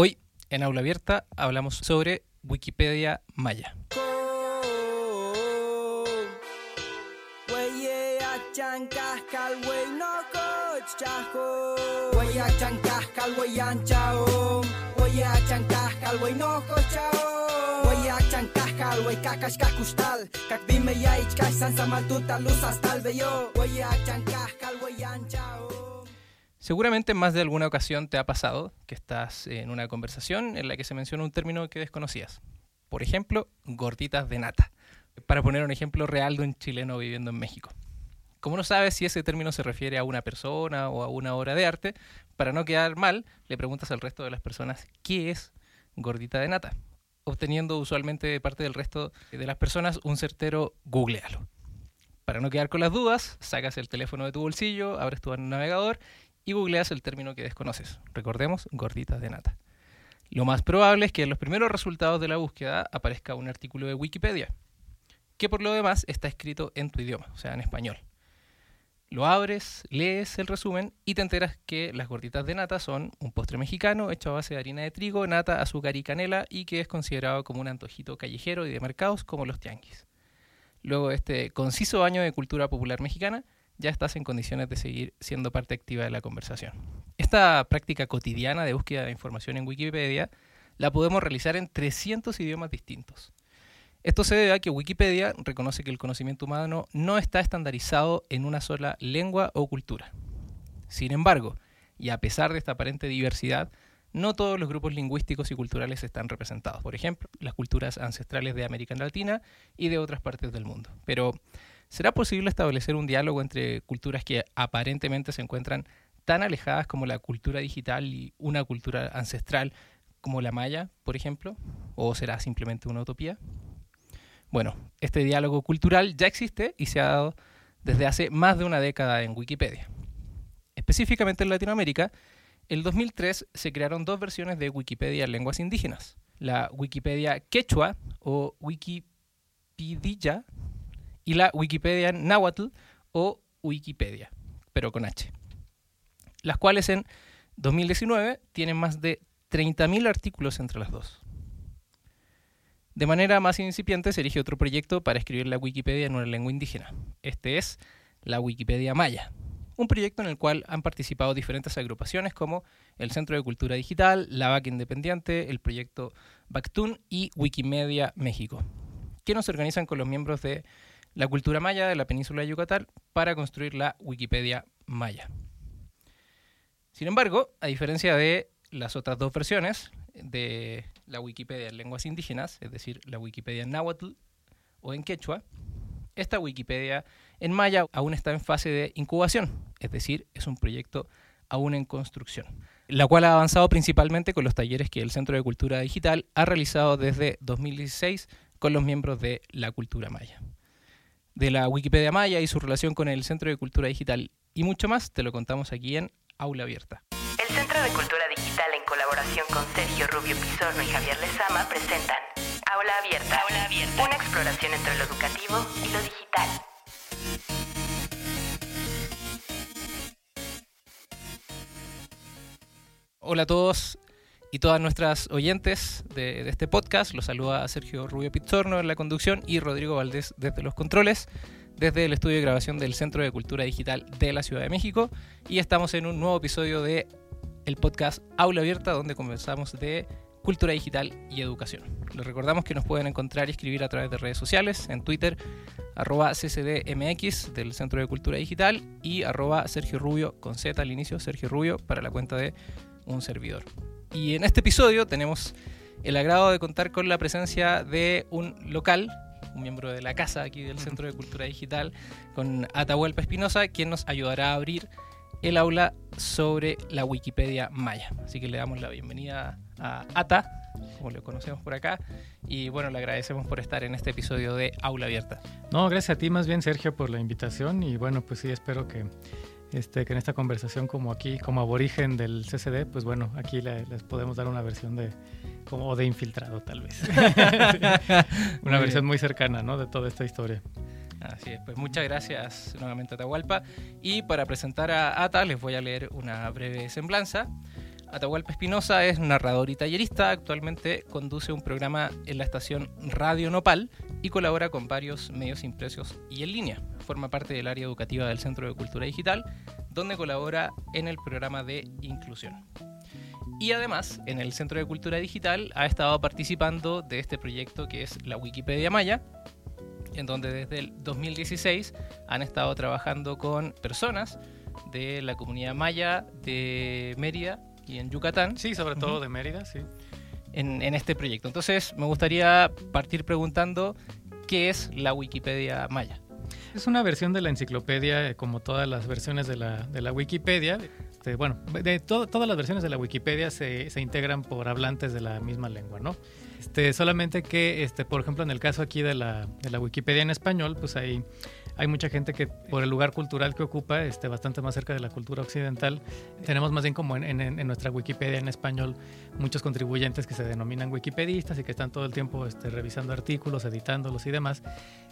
Hoy, en Aula Abierta, hablamos sobre Wikipedia Maya. Seguramente en más de alguna ocasión te ha pasado que estás en una conversación en la que se menciona un término que desconocías. Por ejemplo, gorditas de nata. Para poner un ejemplo real de un chileno viviendo en México. Como no sabes si ese término se refiere a una persona o a una obra de arte, para no quedar mal, le preguntas al resto de las personas qué es gordita de nata, obteniendo usualmente de parte del resto de las personas un certero googlealo. Para no quedar con las dudas, sacas el teléfono de tu bolsillo, abres tu navegador y googleas el término que desconoces. Recordemos, gorditas de nata. Lo más probable es que en los primeros resultados de la búsqueda aparezca un artículo de Wikipedia, que por lo demás está escrito en tu idioma, o sea, en español. Lo abres, lees el resumen y te enteras que las gorditas de nata son un postre mexicano hecho a base de harina de trigo, nata, azúcar y canela y que es considerado como un antojito callejero y de mercados como los tianguis. Luego de este conciso año de cultura popular mexicana, ya estás en condiciones de seguir siendo parte activa de la conversación. Esta práctica cotidiana de búsqueda de información en Wikipedia la podemos realizar en 300 idiomas distintos. Esto se debe a que Wikipedia reconoce que el conocimiento humano no está estandarizado en una sola lengua o cultura. Sin embargo, y a pesar de esta aparente diversidad, no todos los grupos lingüísticos y culturales están representados. Por ejemplo, las culturas ancestrales de América Latina y de otras partes del mundo. Pero ¿Será posible establecer un diálogo entre culturas que aparentemente se encuentran tan alejadas como la cultura digital y una cultura ancestral como la maya, por ejemplo? ¿O será simplemente una utopía? Bueno, este diálogo cultural ya existe y se ha dado desde hace más de una década en Wikipedia. Específicamente en Latinoamérica, en 2003 se crearon dos versiones de Wikipedia en lenguas indígenas. La Wikipedia quechua o Wikipedia y la Wikipedia Nahuatl o Wikipedia, pero con H. Las cuales en 2019 tienen más de 30.000 artículos entre las dos. De manera más incipiente se elige otro proyecto para escribir la Wikipedia en una lengua indígena. Este es la Wikipedia Maya, un proyecto en el cual han participado diferentes agrupaciones como el Centro de Cultura Digital, la VAC Independiente, el proyecto Bactun y Wikimedia México, que nos organizan con los miembros de la cultura maya de la península de Yucatán para construir la Wikipedia maya. Sin embargo, a diferencia de las otras dos versiones de la Wikipedia en lenguas indígenas, es decir, la Wikipedia en náhuatl o en quechua, esta Wikipedia en maya aún está en fase de incubación, es decir, es un proyecto aún en construcción, la cual ha avanzado principalmente con los talleres que el Centro de Cultura Digital ha realizado desde 2016 con los miembros de la cultura maya de la Wikipedia Maya y su relación con el Centro de Cultura Digital y mucho más te lo contamos aquí en Aula Abierta. El Centro de Cultura Digital en colaboración con Sergio Rubio Pizorno y Javier Lezama presentan Aula Abierta, Aula Abierta, una exploración entre lo educativo y lo digital. Hola a todos, y todas nuestras oyentes de, este podcast. Los saluda Sergio Rubio Pizzorno en la conducción y Rodrigo Valdés desde los controles, desde el estudio de grabación del Centro de Cultura Digital de la Ciudad de México. Y estamos en un nuevo episodio de el podcast Aula Abierta, donde conversamos de cultura digital y educación. Les recordamos que nos pueden encontrar y escribir a través de redes sociales, en Twitter, arroba ccdmx del Centro de Cultura Digital y arroba Sergio Rubio con Z al inicio, Sergio Rubio, para la cuenta de un servidor. Y en este episodio tenemos el agrado de contar con la presencia de un local, un miembro de la casa aquí del Centro de Cultura Digital, con Atahualpa Espinosa, quien nos ayudará a abrir el aula sobre la Wikipedia Maya. Así que le damos la bienvenida a Ata, como lo conocemos por acá, y bueno, le agradecemos por estar en este episodio de Aula Abierta. No, gracias a ti más bien, Sergio, por la invitación, y bueno, pues sí, espero que este, que en esta conversación como aquí, como aborigen del CCD, pues bueno, aquí les podemos dar una versión de, como de infiltrado tal vez. una versión muy cercana, ¿no? De toda esta historia. Así es, pues muchas gracias nuevamente a Atahualpa. Y para presentar a Ata les voy a leer una breve semblanza. Atahualpa Espinosa es narrador y tallerista. Actualmente conduce un programa en la estación Radio Nopal y colabora con varios medios impresos y en línea. Forma parte del área educativa del Centro de Cultura Digital, donde colabora en el programa de inclusión. Y además, en el Centro de Cultura Digital ha estado participando de este proyecto que es la Wikipedia Maya, en donde desde el 2016 han estado trabajando con personas de la comunidad maya de Mérida y en Yucatán. Sí, sobre todo de Mérida, sí. En, en, este proyecto. Entonces, me gustaría partir preguntando qué es la Wikipedia Maya. Es una versión de la enciclopedia, eh, como todas las versiones de la, de la Wikipedia. Este, bueno, de todas las versiones de la Wikipedia se, se, integran por hablantes de la misma lengua, ¿no? Este, solamente que, este, por ejemplo, en el caso aquí de la, de la Wikipedia en español, pues hay hay mucha gente que por el lugar cultural que ocupa, este, bastante más cerca de la cultura occidental, tenemos más bien como en, en, nuestra Wikipedia en español muchos contribuyentes que se denominan wikipedistas y que están todo el tiempo este, revisando artículos, editándolos y demás.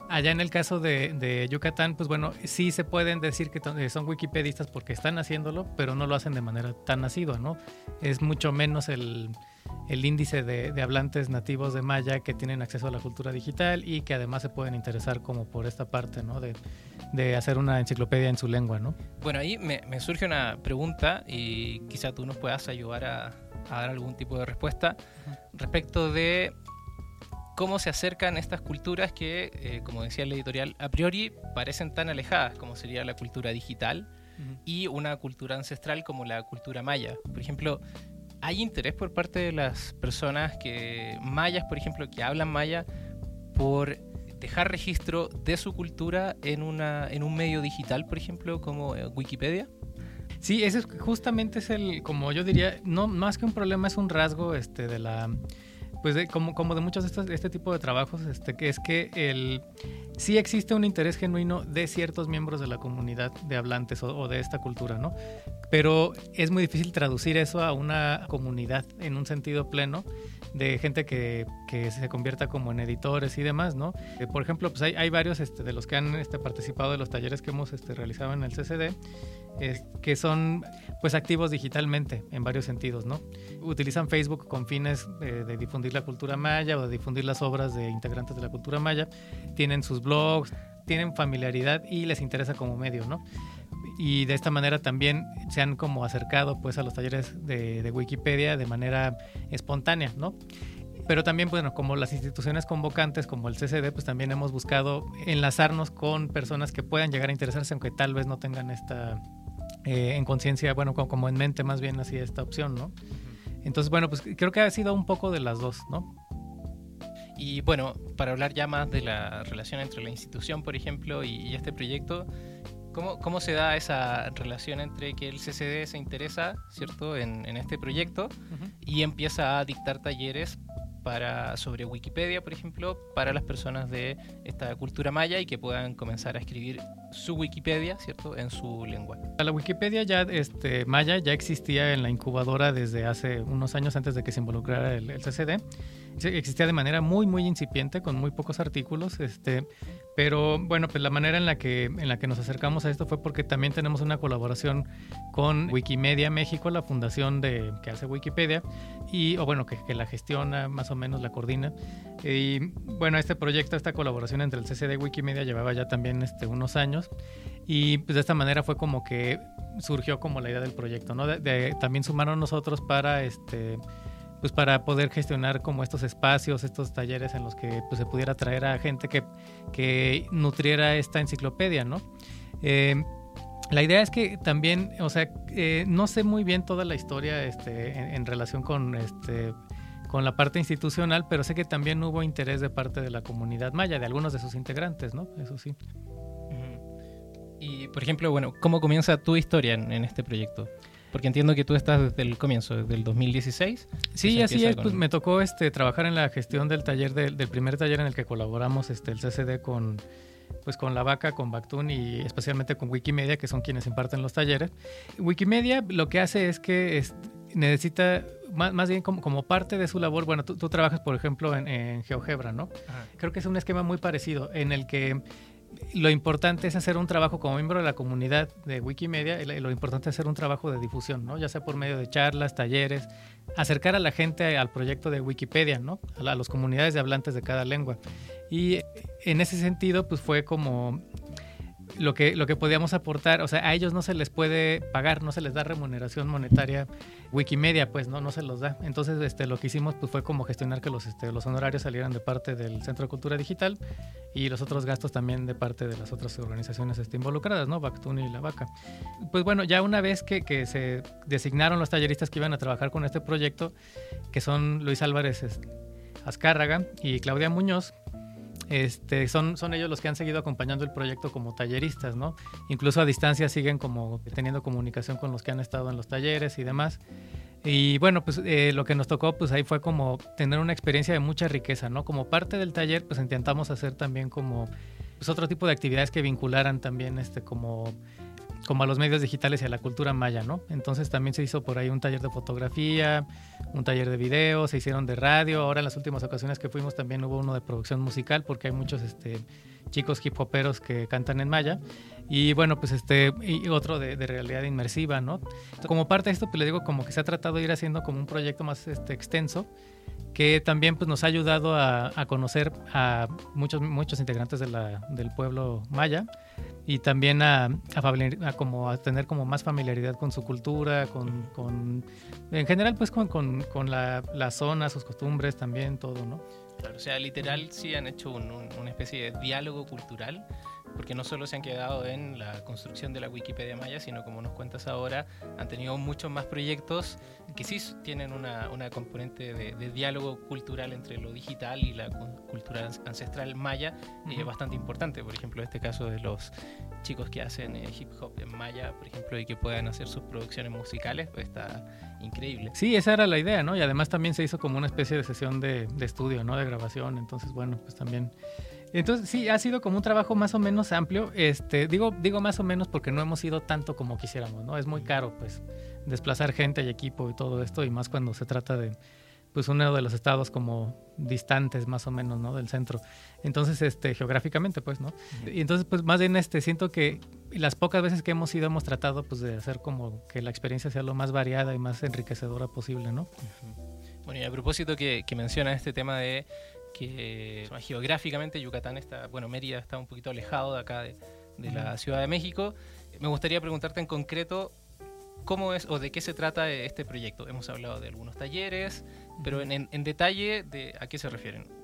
Allá en el caso de, de, Yucatán, pues bueno, sí se pueden decir que eh, son wikipedistas porque están haciéndolo, pero no lo hacen de manera tan asidua, ¿no? Es mucho menos el el índice de, hablantes nativos de maya que tienen acceso a la cultura digital y que además se pueden interesar como por esta parte, ¿no? De, hacer una enciclopedia en su lengua, ¿no? Bueno, ahí me, surge una pregunta y quizá tú nos puedas ayudar a, dar algún tipo de respuesta respecto de cómo se acercan estas culturas que, eh, como decía el editorial, a priori parecen tan alejadas como sería la cultura digital y una cultura ancestral como la cultura maya. Por ejemplo, ¿Hay interés por parte de las personas que mayas, por ejemplo, que hablan maya, por dejar registro de su cultura en, una, en un medio digital, por ejemplo, como eh, Wikipedia? Sí, ese es, justamente es el, como yo diría, no más que un problema, es un rasgo este, de la pues de, como, como de muchos de estos, este tipo de trabajos, este, que es que el, sí existe un interés genuino de ciertos miembros de la comunidad de hablantes o, de esta cultura, ¿no? Pero es muy difícil traducir eso a una comunidad en un sentido pleno de gente que, que se convierta como en editores y demás, ¿no? Eh, por ejemplo, pues hay, hay varios este, de los que han este, participado de los talleres que hemos este, realizado en el CCD, que son pues activos digitalmente en varios sentidos, ¿no? Utilizan Facebook con fines de difundir la cultura maya o de difundir las obras de integrantes de la cultura maya, tienen sus blogs, tienen familiaridad y les interesa como medio, ¿no? Y de esta manera también se han como acercado pues a los talleres de, de Wikipedia de manera espontánea, ¿no? pero también, bueno, como las instituciones convocantes, como el CCD, pues también hemos buscado enlazarnos con personas que puedan llegar a interesarse, aunque tal vez no tengan esta eh, en conciencia, bueno, como, en mente más bien así esta opción, ¿no? Entonces, bueno, pues creo que ha sido un poco de las dos, ¿no? Y bueno, para hablar ya más de la relación entre la institución, por ejemplo, y, este proyecto, ¿cómo, ¿cómo, se da esa relación entre que el CCD se interesa, ¿cierto?, en, este proyecto y empieza a dictar talleres para, sobre Wikipedia, por ejemplo, para las personas de esta cultura maya y que puedan comenzar a escribir su Wikipedia, ¿cierto?, en su lengua. La Wikipedia ya este, maya ya existía en la incubadora desde hace unos años antes de que se involucrara el, el CCD. Existía de manera muy, muy incipiente, con muy pocos artículos, este, pero bueno, pues la manera en la que en la que nos acercamos a esto fue porque también tenemos una colaboración con Wikimedia México, la fundación de que hace Wikipedia y o bueno, que, que la gestiona, más o menos la coordina. Y bueno, este proyecto, esta colaboración entre el CCD y Wikimedia llevaba ya también este, unos años y pues de esta manera fue como que surgió como la idea del proyecto, ¿no? De, de, también sumaron nosotros para este pues para poder gestionar como estos espacios, estos talleres en los que pues, se pudiera traer a gente que, que nutriera esta enciclopedia, ¿no? Eh, la idea es que también, o sea, eh, no sé muy bien toda la historia este, en, relación con, este, con la parte institucional, pero sé que también hubo interés de parte de la comunidad maya, de algunos de sus integrantes, ¿no? Eso sí. Y, por ejemplo, bueno, ¿cómo comienza tu historia en este proyecto? Porque entiendo que tú estás desde el comienzo, desde el 2016. Sí, así es. Pues me tocó este, trabajar en la gestión del taller, del, primer taller en el que colaboramos este, el CCD con, pues con la vaca, con Bactun y especialmente con Wikimedia, que son quienes imparten los talleres. Wikimedia lo que hace es que necesita, más, bien como, parte de su labor, bueno, tú, trabajas, por ejemplo, en, GeoGebra, ¿no? Creo que es un esquema muy parecido en el que lo importante es hacer un trabajo como miembro de la comunidad de Wikimedia, lo importante es hacer un trabajo de difusión, ¿no? ya sea por medio de charlas, talleres, acercar a la gente al proyecto de Wikipedia, ¿no? a, las comunidades de hablantes de cada lengua. Y en ese sentido, pues fue como lo que, lo que podíamos aportar, o sea, a ellos no se les puede pagar, no se les da remuneración monetaria. Wikimedia, pues, no, no se los da. Entonces, este, lo que hicimos pues, fue como gestionar que los, este, los honorarios salieran de parte del Centro de Cultura Digital y los otros gastos también de parte de las otras organizaciones este, involucradas, ¿no? Bactuni y La Vaca. Pues bueno, ya una vez que, que se designaron los talleristas que iban a trabajar con este proyecto, que son Luis Álvarez este, Azcárraga y Claudia Muñoz, este, son, son ellos los que han seguido acompañando el proyecto como talleristas, ¿no? Incluso a distancia siguen como teniendo comunicación con los que han estado en los talleres y demás. Y bueno, pues eh, lo que nos tocó, pues ahí fue como tener una experiencia de mucha riqueza, ¿no? Como parte del taller, pues intentamos hacer también como pues otro tipo de actividades que vincularan también este como como a los medios digitales y a la cultura maya, ¿no? Entonces también se hizo por ahí un taller de fotografía, un taller de video, se hicieron de radio, ahora en las últimas ocasiones que fuimos también hubo uno de producción musical porque hay muchos este, chicos hip hoperos que cantan en maya y bueno, pues este, y otro de, realidad inmersiva, ¿no? Como parte de esto, pues le digo como que se ha tratado de ir haciendo como un proyecto más este, extenso que también pues, nos ha ayudado a, conocer a muchos, muchos integrantes de la, del pueblo maya y también a, a, como a tener como más familiaridad con su cultura, con, con en general pues con, con, con la, la, zona, sus costumbres también, todo, ¿no? Claro, o sea, literal sí han hecho una especie de diálogo cultural porque no solo se han quedado en la construcción de la Wikipedia Maya, sino como nos cuentas ahora, han tenido muchos más proyectos que sí tienen una, una componente de, diálogo cultural entre lo digital y la cultura ancestral maya uh bastante importante. Por ejemplo, este caso de los chicos que hacen eh, hip hop en maya, por ejemplo, y que puedan hacer sus producciones musicales, pues está increíble. Sí, esa era la idea, ¿no? Y además también se hizo como una especie de sesión de, de estudio, ¿no? De grabación. Entonces, bueno, pues también entonces sí, ha sido como un trabajo más o menos amplio. Este, digo, digo más o menos porque no hemos ido tanto como quisiéramos, ¿no? Es muy caro, pues, desplazar gente y equipo y todo esto, y más cuando se trata de, pues, uno de los estados como distantes más o menos, ¿no? Del centro. Entonces, este, geográficamente, pues, ¿no? Y entonces, pues, más bien, este, siento que las pocas veces que hemos ido hemos tratado, pues, de hacer como que la experiencia sea lo más variada y más enriquecedora posible, ¿no? Bueno, y a propósito que, que menciona este tema de que geográficamente Yucatán está, bueno, Mérida está un poquito alejado de acá de, la Ciudad de México. Me gustaría preguntarte en concreto cómo es o de qué se trata este proyecto. Hemos hablado de algunos talleres, pero en, en detalle de a qué se refieren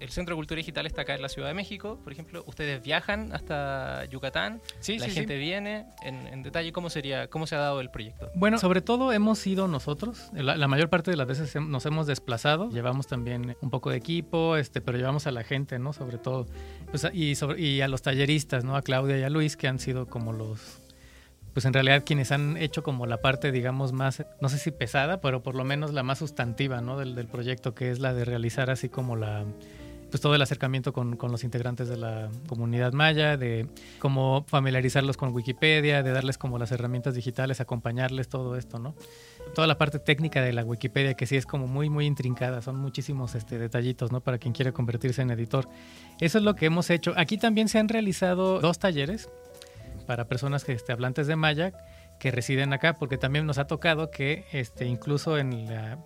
el Centro de Cultura Digital está acá en la Ciudad de México, por ejemplo. Ustedes viajan hasta Yucatán, sí, la gente viene. En, detalle, ¿cómo sería, cómo se ha dado el proyecto? Bueno, sobre todo hemos ido nosotros. La, mayor parte de las veces nos hemos desplazado. Llevamos también un poco de equipo, este, pero llevamos a la gente, ¿no? Sobre todo. Pues, y, y a los talleristas, ¿no? A Claudia y a Luis, que han sido como los pues en realidad quienes han hecho como la parte, digamos, más, no sé si pesada, pero por lo menos la más sustantiva, ¿no? Del, del proyecto, que es la de realizar así como la pues todo el acercamiento con, con, los integrantes de la comunidad maya, de cómo familiarizarlos con Wikipedia, de darles como las herramientas digitales, acompañarles todo esto, ¿no? Toda la parte técnica de la Wikipedia que sí es como muy, muy intrincada, son muchísimos este, detallitos, ¿no? Para quien quiere convertirse en editor. Eso es lo que hemos hecho. Aquí también se han realizado dos talleres para personas que este, hablantes de maya que residen acá, porque también nos ha tocado que este, incluso en la,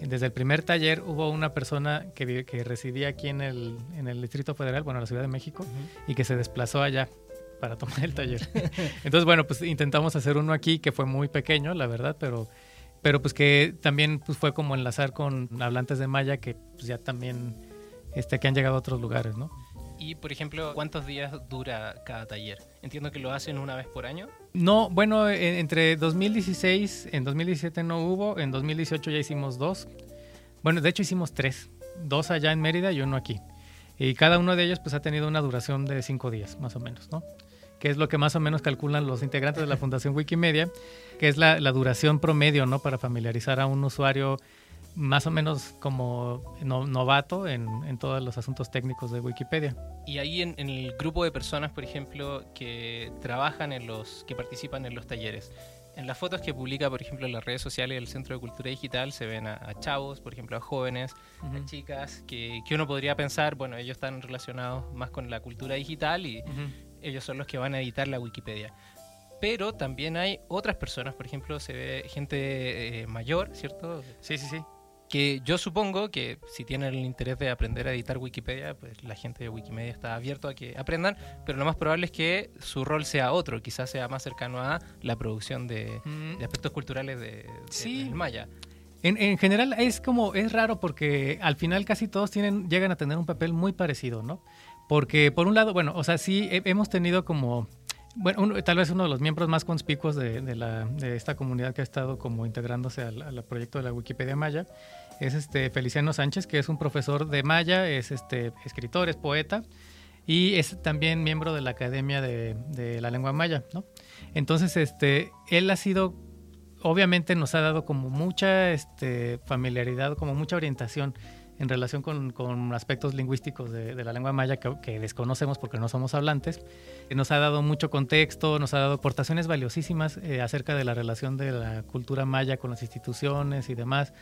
desde el primer taller hubo una persona que, que residía aquí en el, en el Distrito Federal, bueno, en la Ciudad de México, y que se desplazó allá para tomar el taller. Entonces, bueno, pues intentamos hacer uno aquí que fue muy pequeño, la verdad, pero, pero pues que también pues fue como enlazar con hablantes de maya que pues ya también este, que han llegado a otros lugares, ¿no? Y, por ejemplo, ¿cuántos días dura cada taller? Entiendo que lo hacen una vez por año. No, bueno, entre 2016, en 2017 no hubo, en 2018 ya hicimos dos. Bueno, de hecho hicimos tres, dos allá en Mérida y uno aquí. Y cada uno de ellos pues ha tenido una duración de cinco días, más o menos, ¿no? Que es lo que más o menos calculan los integrantes de la Fundación Wikimedia, que es la, la duración promedio, ¿no? Para familiarizar a un usuario más o menos como novato en, en, todos los asuntos técnicos de Wikipedia. Y ahí en, el grupo de personas, por ejemplo, que trabajan en los, que participan en los talleres, En las fotos que publica, por ejemplo, en las redes sociales del Centro de Cultura Digital se ven a, chavos, por ejemplo, a jóvenes, a chicas, que, que, uno podría pensar, bueno, ellos están relacionados más con la cultura digital y ellos son los que van a editar la Wikipedia. Pero también hay otras personas, por ejemplo, se ve gente eh, mayor, ¿cierto? Sí, sí, sí que yo supongo que si tienen el interés de aprender a editar Wikipedia, pues la gente de Wikimedia está abierto a que aprendan, pero lo más probable es que su rol sea otro, quizás sea más cercano a la producción de, mm. aspectos culturales de, del Maya. En, en, general es como, es raro porque al final casi todos tienen, llegan a tener un papel muy parecido, ¿no? Porque por un lado, bueno, o sea, sí hemos tenido como bueno, tal vez uno de los miembros más conspicuos de, esta comunidad que ha estado como integrándose al, proyecto de la Wikipedia Maya es este Feliciano Sánchez, que es un profesor de Maya, es este escritor, es poeta y es también miembro de la Academia de, la Lengua Maya, ¿no? Entonces, este, él ha sido, obviamente nos ha dado como mucha este, familiaridad, como mucha orientación en relación con, aspectos lingüísticos de, la lengua maya que, desconocemos porque no somos hablantes. Nos ha dado mucho contexto, nos ha dado aportaciones valiosísimas eh, acerca de la relación de la cultura maya con las instituciones y demás.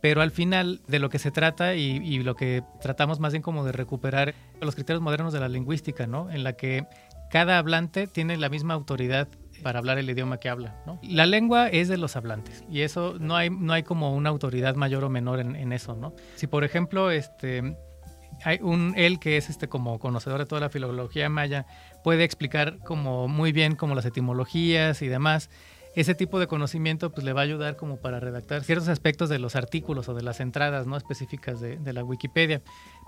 Pero al final de lo que se trata y, y lo que tratamos más bien como de recuperar los criterios modernos de la lingüística, ¿no? En la que cada hablante tiene la misma autoridad para hablar el idioma que habla. La lengua es de los hablantes y eso no hay, no hay como una autoridad mayor o menor en, eso. ¿no? Si por ejemplo este, hay un él que es este como conocedor de toda la filología maya puede explicar como muy bien como las etimologías y demás ese tipo de conocimiento pues le va a ayudar como para redactar ciertos aspectos de los artículos o de las entradas no específicas de la Wikipedia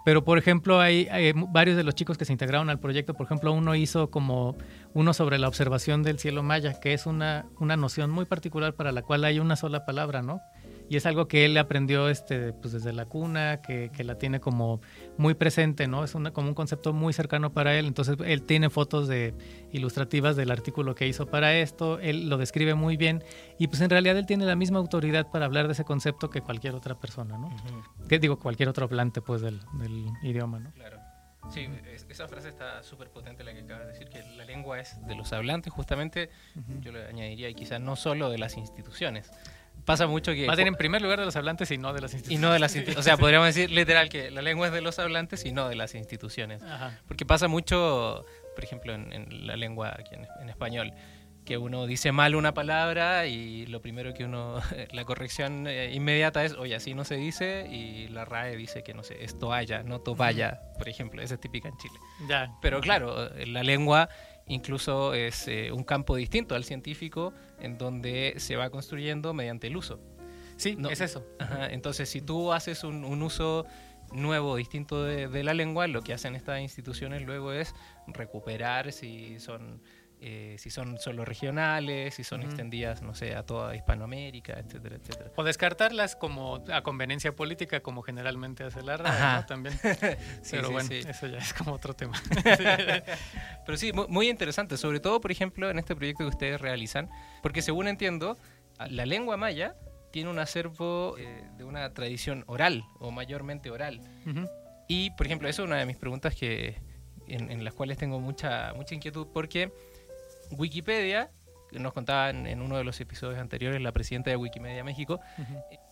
pero, por ejemplo, hay, varios de los chicos que se integraron al proyecto. Por ejemplo, uno hizo como uno sobre la observación del cielo maya, que es una, una noción muy particular para la cual hay una sola palabra, ¿no? Y es algo que él aprendió este, pues desde la cuna, que, que la tiene como muy presente, ¿no? Es una, como un concepto muy cercano para él, entonces él tiene fotos de ilustrativas del artículo que hizo para esto, él lo describe muy bien y pues en realidad él tiene la misma autoridad para hablar de ese concepto que cualquier otra persona, ¿no? Que digo, cualquier otro hablante pues del, del idioma, ¿no? Claro. Sí, esa frase está súper potente la que acabas de decir, que la lengua es de los hablantes, justamente, yo le añadiría quizás no solo de las instituciones pasa mucho que... Va a tener en primer lugar de los hablantes y no de las instituciones. Y no de las O sea, podríamos decir literal que la lengua es de los hablantes y no de las instituciones. Porque pasa mucho, por ejemplo, en, la lengua aquí en, español, que uno dice mal una palabra y lo primero que uno, la corrección eh, inmediata es, oye, así no se dice, y la RAE dice que, no sé, es toalla, no toalla, por ejemplo, esa es típica en Chile. Ya. Pero claro, la lengua incluso es eh, un campo distinto al científico en donde se va construyendo mediante el uso. Sí, no, es eso. entonces, si tú haces un, uso nuevo, distinto de, la lengua, lo que hacen estas instituciones luego es recuperar si son eh, si son solo regionales, si son extendidas, no sé, a toda Hispanoamérica, etcétera, etcétera. O descartarlas como a conveniencia política, como generalmente hace la RAE, También. Pero bueno, eso ya es como otro tema. Pero sí, muy, interesante, sobre todo, por ejemplo, en este proyecto que ustedes realizan, porque según entiendo, la lengua maya tiene un acervo eh, de una tradición oral, o mayormente oral. Y, por ejemplo, eso es una de mis preguntas que, en, en las cuales tengo mucha, mucha inquietud, porque Wikipedia, nos contaba en, uno de los episodios anteriores la presidenta de Wikimedia México,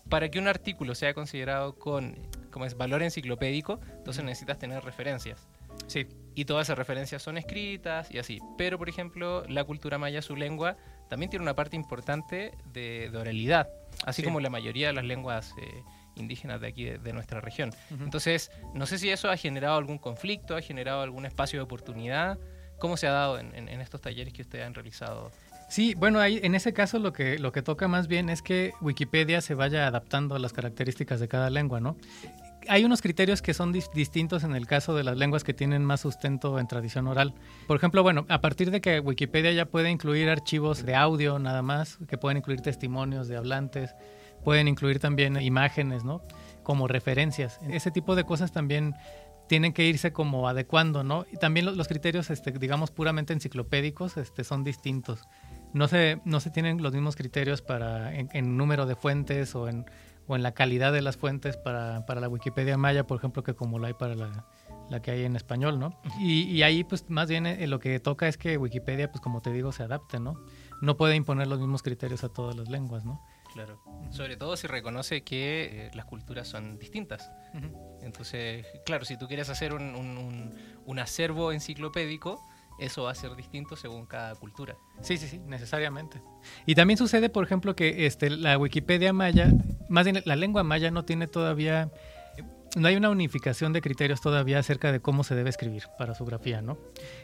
para que un artículo sea considerado con como es valor enciclopédico, entonces necesitas tener referencias. Sí. Y todas esas referencias son escritas y así. Pero, por ejemplo, la cultura maya, su lengua, también tiene una parte importante de, oralidad, así como la mayoría de las lenguas eh, indígenas de aquí, de, nuestra región. Entonces, no sé si eso ha generado algún conflicto, ha generado algún espacio de oportunidad ¿Cómo se ha dado en, estos talleres que ustedes han realizado? Sí, bueno, ahí, en ese caso lo que, lo que toca más bien es que Wikipedia se vaya adaptando a las características de cada lengua, ¿no? Hay unos criterios que son distintos en el caso de las lenguas que tienen más sustento en tradición oral. Por ejemplo, bueno, a partir de que Wikipedia ya puede incluir archivos de audio nada más, que pueden incluir testimonios de hablantes, pueden incluir también imágenes, ¿no? Como referencias. Ese tipo de cosas también tienen que irse como adecuando, ¿no? Y también los, criterios, este, digamos, puramente enciclopédicos este, son distintos. No se, no se tienen los mismos criterios para en, número de fuentes o en, o en la calidad de las fuentes para, para, la Wikipedia maya, por ejemplo, que como lo hay para la, la que hay en español, ¿no? Y, y ahí, pues, más bien eh, lo que toca es que Wikipedia, pues, como te digo, se adapte, ¿no? no puede imponer los mismos criterios a todas las lenguas, ¿no? Claro. Sobre todo si reconoce que eh, las culturas son distintas. Entonces, claro, si tú quieres hacer un, un, acervo enciclopédico, eso va a ser distinto según cada cultura. Sí, sí, sí, necesariamente. Y también sucede, por ejemplo, que este, la Wikipedia maya, más bien la lengua maya no tiene todavía, no hay una unificación de criterios todavía acerca de cómo se debe escribir para su grafía, ¿no?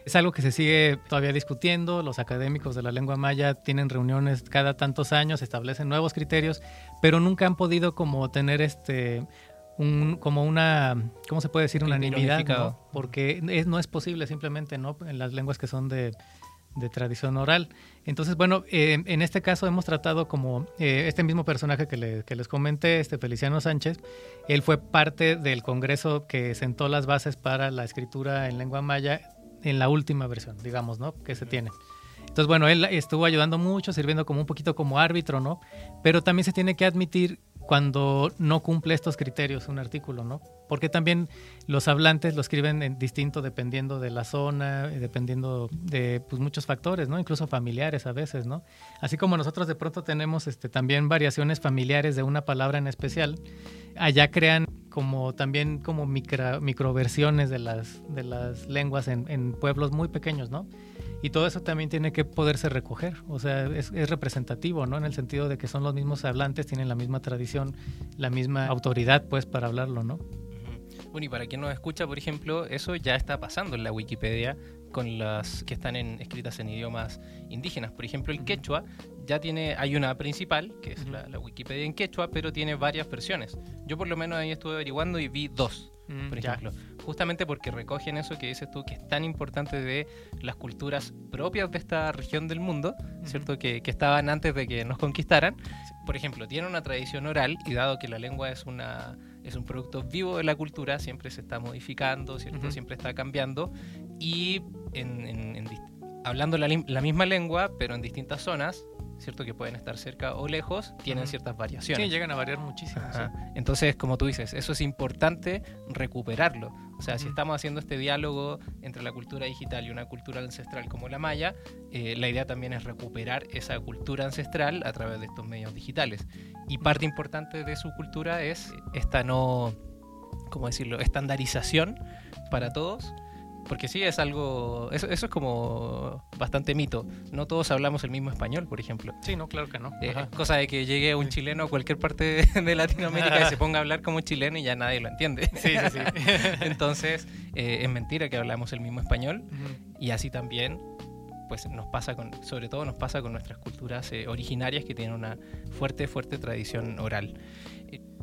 Es algo que se sigue todavía discutiendo, los académicos de la lengua maya tienen reuniones cada tantos años, establecen nuevos criterios, pero nunca han podido como tener este un, como una, ¿cómo se puede decir? Unanimidad, ¿no? Porque no es posible simplemente, ¿no? En las lenguas que son de, tradición oral. Entonces, bueno, eh, en este caso hemos tratado como eh, este mismo personaje que, que, les comenté, este Feliciano Sánchez, él fue parte del congreso que sentó las bases para la escritura en lengua maya en la última versión, digamos, ¿no? Que se tiene. Entonces, bueno, él estuvo ayudando mucho, sirviendo como un poquito como árbitro, ¿no? Pero también se tiene que admitir cuando no cumple estos criterios un artículo, ¿no? Porque también los hablantes lo escriben en distinto dependiendo de la zona, eh, dependiendo de pues, muchos factores, ¿no? Incluso familiares a veces, ¿no? Así como nosotros de pronto tenemos este, también variaciones familiares de una palabra en especial, allá crean como también como micro, microversiones de las, de las lenguas en, en pueblos muy pequeños, ¿no? Y todo eso también tiene que poderse recoger, o sea, es, representativo, ¿no? En el sentido de que son los mismos hablantes, tienen la misma tradición, la misma autoridad, pues, para hablarlo, ¿no? Bueno, y para quien nos escucha, por ejemplo, eso ya está pasando en la Wikipedia con las que están en, escritas en idiomas indígenas. Por ejemplo, el quechua ya tiene, hay una principal, que es la, Wikipedia en quechua, pero tiene varias versiones. Yo por lo menos ahí estuve averiguando y vi dos, por ejemplo. Justamente porque recogen eso que dices tú, que es tan importante de las culturas propias de esta región del mundo, ¿cierto? Que, que, estaban antes de que nos conquistaran. Por ejemplo, tiene una tradición oral y dado que la lengua es una es un producto vivo de la cultura, siempre se está modificando, ¿cierto? siempre está cambiando y en, hablando la, la, misma lengua, pero en distintas zonas, ¿cierto? Que pueden estar cerca o lejos, tienen ciertas variaciones. Sí, llegan a variar muchísimo. Entonces, como tú dices, eso es importante recuperarlo. O sea, si estamos haciendo este diálogo entre la cultura digital y una cultura ancestral como la maya, eh, la idea también es recuperar esa cultura ancestral a través de estos medios digitales. Y parte importante de su cultura es esta no, ¿cómo decirlo?, estandarización para todos porque sí, es algo. Eso, es como bastante mito. No todos hablamos el mismo español, por ejemplo. Sí, no, claro que no. Eh, cosa de que llegue un chileno a cualquier parte de, Latinoamérica y se ponga a hablar como chileno y ya nadie lo entiende. Sí, sí, sí. Entonces, eh, es mentira que hablamos el mismo español. Y así también pues nos pasa con, sobre todo nos pasa con nuestras culturas eh, originarias que tienen una fuerte, fuerte tradición oral.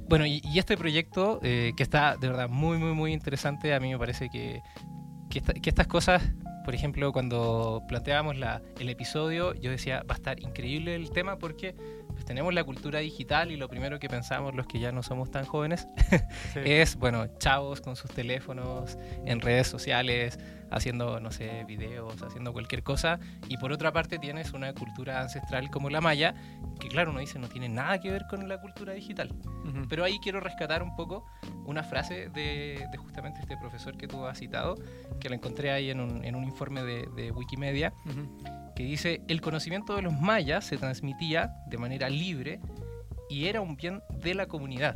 bueno, y, este proyecto, que está de verdad muy, muy, muy interesante, a mí me parece que que, estas cosas, por ejemplo, cuando planteábamos la, el episodio, yo decía, va a estar increíble el tema porque pues, tenemos la cultura digital y lo primero que pensamos los que ya no somos tan jóvenes es, bueno, chavos con sus teléfonos, en redes sociales, haciendo, no sé, videos, haciendo cualquier cosa. Y por otra parte tienes una cultura ancestral como la maya, que claro, uno dice no tiene nada que ver con la cultura digital. Pero ahí quiero rescatar un poco una frase de, justamente este profesor que tú has citado, que la encontré ahí en un, en un informe de, de Wikimedia, que dice, el conocimiento de los mayas se transmitía de manera libre y era un bien de la comunidad.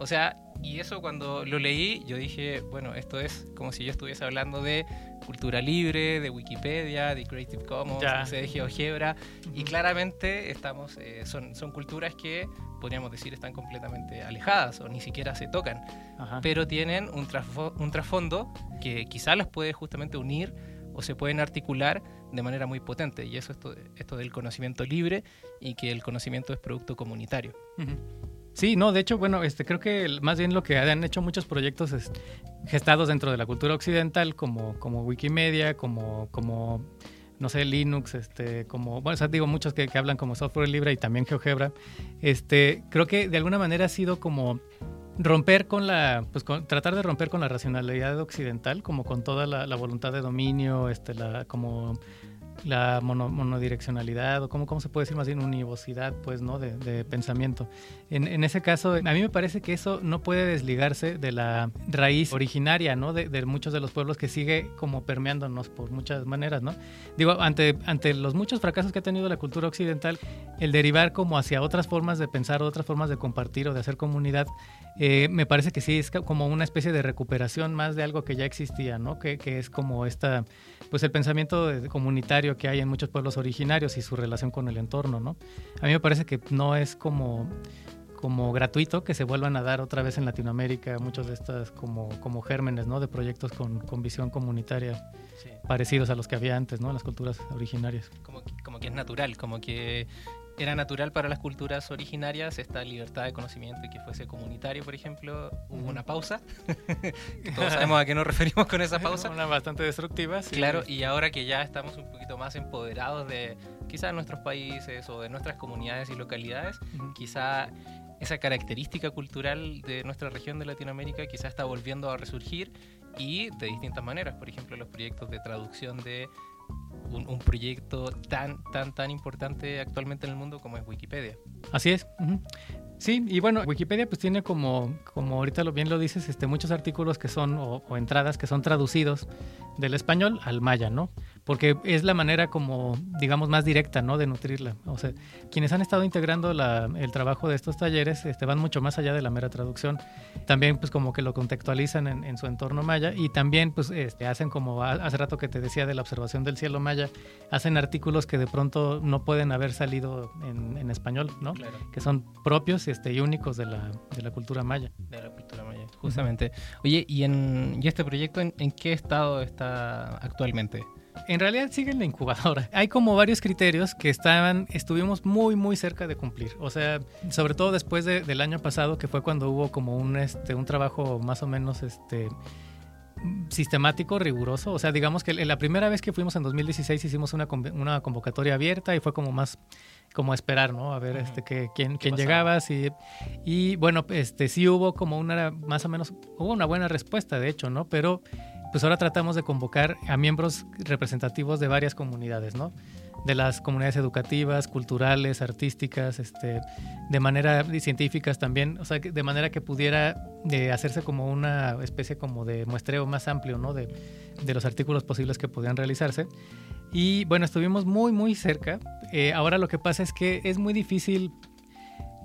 O sea, y eso cuando lo leí, yo dije, bueno, esto es como si yo estuviese hablando de cultura libre, de Wikipedia, de Creative Commons, de GeoGebra, y claramente estamos, eh, son, son culturas que podríamos decir están completamente alejadas o ni siquiera se tocan, pero tienen un, un trasfondo que quizás las puede justamente unir o se pueden articular de manera muy potente, y eso es esto, esto del conocimiento libre y que el conocimiento es producto comunitario. Sí, no, de hecho, bueno, este, creo que más bien lo que han hecho muchos proyectos es, gestados dentro de la cultura occidental, como, como Wikimedia, como, como, no sé, Linux, este, como, bueno, o digo, muchos que, hablan como software libre y también GeoGebra, este, creo que de alguna manera ha sido como romper con la, pues tratar de romper con la racionalidad occidental, como con toda la, voluntad de dominio, este, la, como la monodireccionalidad o cómo, cómo se puede decir más bien univocidad pues no de, pensamiento. En, ese caso a mí me parece que eso no puede desligarse de la raíz originaria no de, de, muchos de los pueblos que sigue como permeándonos por muchas maneras no digo ante ante los muchos fracasos que ha tenido la cultura occidental el derivar como hacia otras formas de pensar otras formas de compartir o de hacer comunidad eh, me parece que sí es como una especie de recuperación más de algo que ya existía no que, que es como esta pues el pensamiento comunitario que hay en muchos pueblos originarios y su relación con el entorno, ¿no? A mí me parece que no es como como gratuito que se vuelvan a dar otra vez en Latinoamérica muchos de estas como, como gérmenes ¿no? de proyectos con, con visión comunitaria parecidos a los que había antes ¿no? en las culturas originarias. Como, como que es natural, como que era natural para las culturas originarias esta libertad de conocimiento y que fuese comunitario, por ejemplo. Hubo una pausa. Todos sabemos a qué nos referimos con esa pausa. Una bastante destructiva. Sí. Claro, y ahora que ya estamos un poquito más empoderados de quizás nuestros países o de nuestras comunidades y localidades, quizá esa característica cultural de nuestra región de Latinoamérica quizá está volviendo a resurgir y de distintas maneras. Por ejemplo, los proyectos de traducción de un, proyecto tan, tan, tan importante actualmente en el mundo como es Wikipedia. Así es. Sí, y bueno, Wikipedia pues tiene como, como ahorita lo bien lo dices, este, muchos artículos que son, o, entradas que son traducidos del español al maya, ¿no? Porque es la manera como, digamos, más directa, ¿no? De nutrirla. O sea, quienes han estado integrando el trabajo de estos talleres este, van mucho más allá de la mera traducción. También pues como que lo contextualizan en, su entorno maya y también pues este, hacen como, hace rato que te decía de la observación del cielo maya, hacen artículos que de pronto no pueden haber salido en, español, ¿no? Que son propios este, y únicos de la, de la cultura maya. De la cultura maya, justamente. Oye, ¿y, en, este proyecto en, qué estado está actualmente? En realidad sigue en la incubadora. Hay como varios criterios que estaban, estuvimos muy, muy cerca de cumplir. O sea, sobre todo después del año pasado, que fue cuando hubo como un, este, un trabajo más o menos, este, sistemático, riguroso. O sea, digamos que la primera vez que fuimos en 2016 hicimos una, una convocatoria abierta y fue como más como esperar, ¿no? A ver este que quién, quién llegaba, sí. Y bueno, este sí hubo como una más o menos hubo una buena respuesta, de hecho, ¿no? Pero pues ahora tratamos de convocar a miembros representativos de varias comunidades, ¿no? de las comunidades educativas, culturales, artísticas, este, de manera científicas también, o sea, de manera que pudiera eh, hacerse como una especie como de muestreo más amplio, ¿no? De, de, los artículos posibles que podían realizarse. Y bueno, estuvimos muy, muy cerca. Eh, ahora lo que pasa es que es muy difícil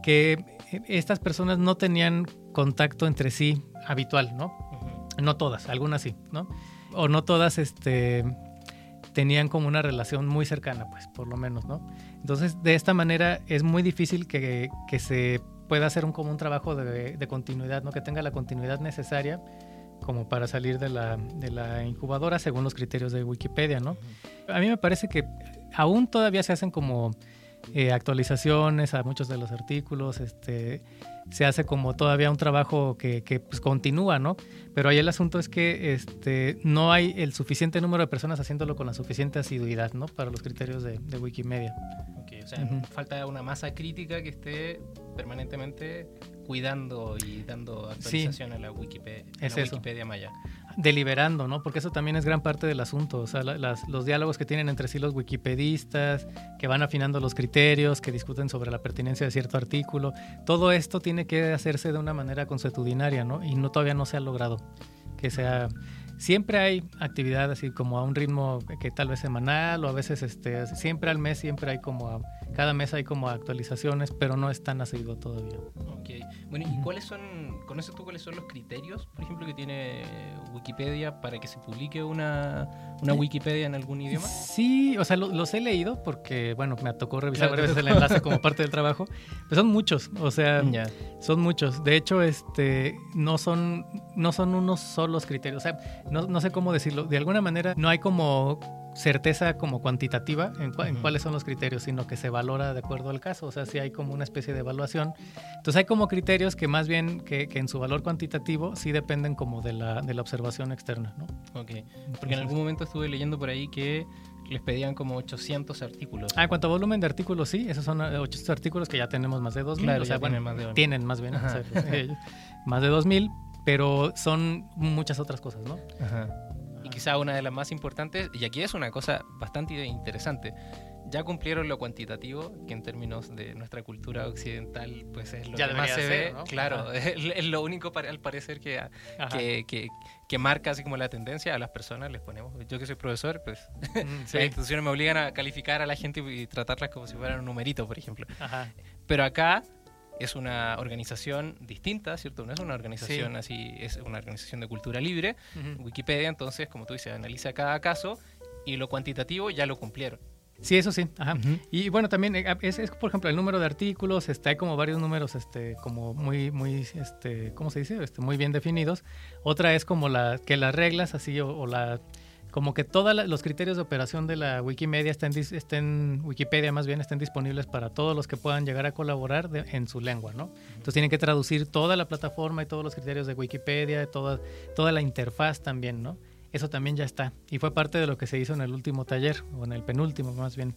que estas personas no tenían contacto entre sí habitual, ¿no? No todas, algunas sí, ¿no? O no todas, este tenían como una relación muy cercana, pues, por lo menos, ¿no? Entonces, de esta manera es muy difícil que, que se pueda hacer un, como un trabajo de, de, continuidad, ¿no? Que tenga la continuidad necesaria como para salir de la, de la incubadora según los criterios de Wikipedia, ¿no? A mí me parece que aún todavía se hacen como eh, actualizaciones a muchos de los artículos, este, se hace como todavía un trabajo que, que pues, continúa, ¿no? Pero ahí el asunto es que este, no hay el suficiente número de personas haciéndolo con la suficiente asiduidad, ¿no? Para los criterios de, de Wikimedia. Okay, o sea, falta una masa crítica que esté permanentemente cuidando y dando actualización a la Wikipedia, a la Wikipedia maya deliberando, ¿no? Porque eso también es gran parte del asunto, o sea, los diálogos que tienen entre sí los wikipedistas, que van afinando los criterios, que discuten sobre la pertinencia de cierto artículo, todo esto tiene que hacerse de una manera consuetudinaria, ¿no? Y no todavía no se ha logrado que sea siempre hay actividad así como a un ritmo que tal vez semanal o a veces este siempre al mes siempre hay como cada mes hay como actualizaciones pero no es tan asiduo todavía. Ok. bueno y cuáles son conoces tú cuáles son los criterios por ejemplo que tiene Wikipedia para que se publique una, una Wikipedia en algún idioma sí o sea los he leído porque bueno me tocó revisar varias veces el enlace como parte del trabajo pero son muchos o sea son muchos. De hecho este no son no son unos solos criterios o sea no, sé cómo decirlo, de alguna manera no hay como certeza como cuantitativa en, cuáles son los criterios, sino que se valora de acuerdo al caso, o sea, si hay como una especie de evaluación. Entonces hay como criterios que más bien que, en su valor cuantitativo sí dependen como de la, de la observación externa, ¿no? Ok, porque en algún momento estuve leyendo por ahí que les pedían como 800 artículos. Ah, en cuanto a volumen de artículos, sí, esos son 800 artículos que ya tenemos más de 2.000. Claro, o sea, tienen más de Tienen más bien, más de 2.000, pero son muchas otras cosas, ¿no? Ajá. Y quizá una de las más importantes, y aquí es una cosa bastante interesante, ya cumplieron lo cuantitativo, que en términos de nuestra cultura occidental, pues es lo que más se ve. Claro, es, lo único al parecer que, que, que, marca así como la tendencia a las personas. Les ponemos, yo que soy profesor, pues mm, las instituciones me obligan a calificar a la gente y tratarlas como si fueran un numerito, por ejemplo. Pero acá es una organización distinta, ¿cierto? No es una organización así, es una organización de cultura libre. Wikipedia, entonces, como tú dices, analiza cada caso y lo cuantitativo ya lo cumplieron. Sí, eso sí. Ajá. Y bueno, también eh, es, por ejemplo, el número de artículos, está hay como varios números, este, como muy, muy, este, ¿cómo se dice? Este, muy bien definidos. Otra es como la, que las reglas así o, la, como que todos los criterios de operación de la Wikimedia estén, estén, Wikipedia más bien, estén disponibles para todos los que puedan llegar a colaborar en su lengua, ¿no? Entonces tienen que traducir toda la plataforma y todos los criterios de Wikipedia, toda, toda la interfaz también, ¿no? eso también ya está. Y fue parte de lo que se hizo en el último taller, o en el penúltimo más bien.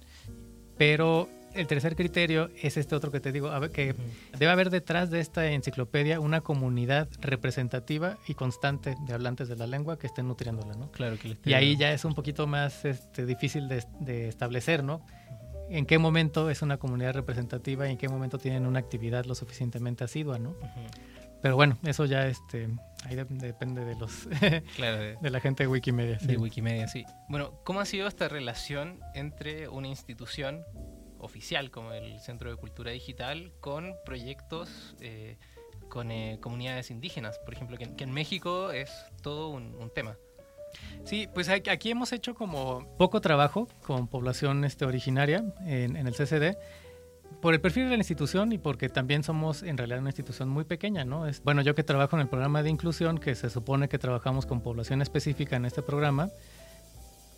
Pero el tercer criterio es este otro que te digo, que debe haber detrás de esta enciclopedia una comunidad representativa y constante de hablantes de la lengua que estén nutriéndola, ¿no? Claro que Y ahí ya es un poquito más este, difícil de, establecer, ¿no? En qué momento es una comunidad representativa y en qué momento tienen una actividad lo suficientemente asidua, ¿no? Pero bueno, eso ya este, ahí depende de los de, la gente de Wikimedia. De Wikimedia, sí. Bueno, ¿cómo ha sido esta relación entre una institución oficial como el Centro de Cultura Digital con proyectos eh, con eh, comunidades indígenas? Por ejemplo, que, en México es todo un, tema. Sí, pues aquí hemos hecho como poco trabajo con población este, originaria en, en el CCD por el perfil de la institución y porque también somos en realidad una institución muy pequeña, ¿no? Es, bueno, yo que trabajo en el programa de inclusión, que se supone que trabajamos con población específica en este programa,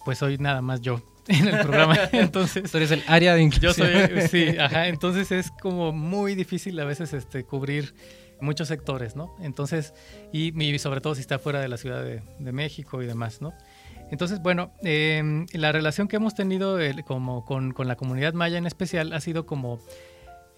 pues soy nada más yo en el programa. Entonces, tú eres el área de inclusión. Yo soy, sí, ajá. Entonces es como muy difícil a veces este, cubrir muchos sectores, ¿no? Entonces, y, y sobre todo si está fuera de la Ciudad de, de México y demás, ¿no? Entonces, bueno, em, la relación que hemos tenido como con, la comunidad maya en especial ha sido como,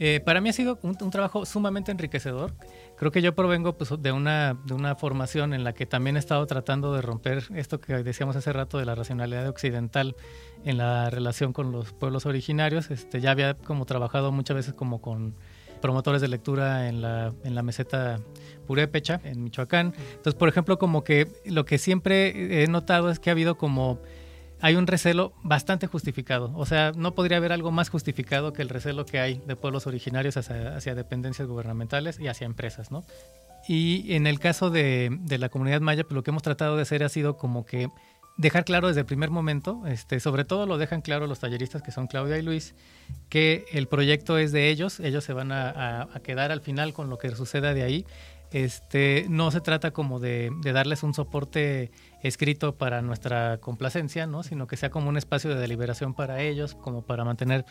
eh, para mí ha sido un, trabajo sumamente enriquecedor. Creo que yo provengo pues, de, una, de una formación en la que también he estado tratando de romper esto que decíamos hace rato de la racionalidad occidental en la relación con los pueblos originarios. Este, ya había como trabajado muchas veces como con promotores de lectura en la, en la meseta Purépecha, en Michoacán. Entonces, por ejemplo, como que lo que siempre he notado es que ha habido como hay un recelo bastante justificado. O sea, no podría haber algo más justificado que el recelo que hay de pueblos originarios hacia, dependencias gubernamentales y hacia empresas, ¿no? Y en el caso de, de la comunidad maya, pues lo que hemos tratado de hacer ha sido como que dejar claro desde el primer momento, este, sobre todo lo dejan claro los talleristas que son Claudia y Luis, que el proyecto es de ellos, ellos se van a, quedar al final con lo que suceda de ahí. Este, no se trata como de, darles un soporte escrito para nuestra complacencia, ¿no? sino que sea como un espacio de deliberación para ellos, como para mantener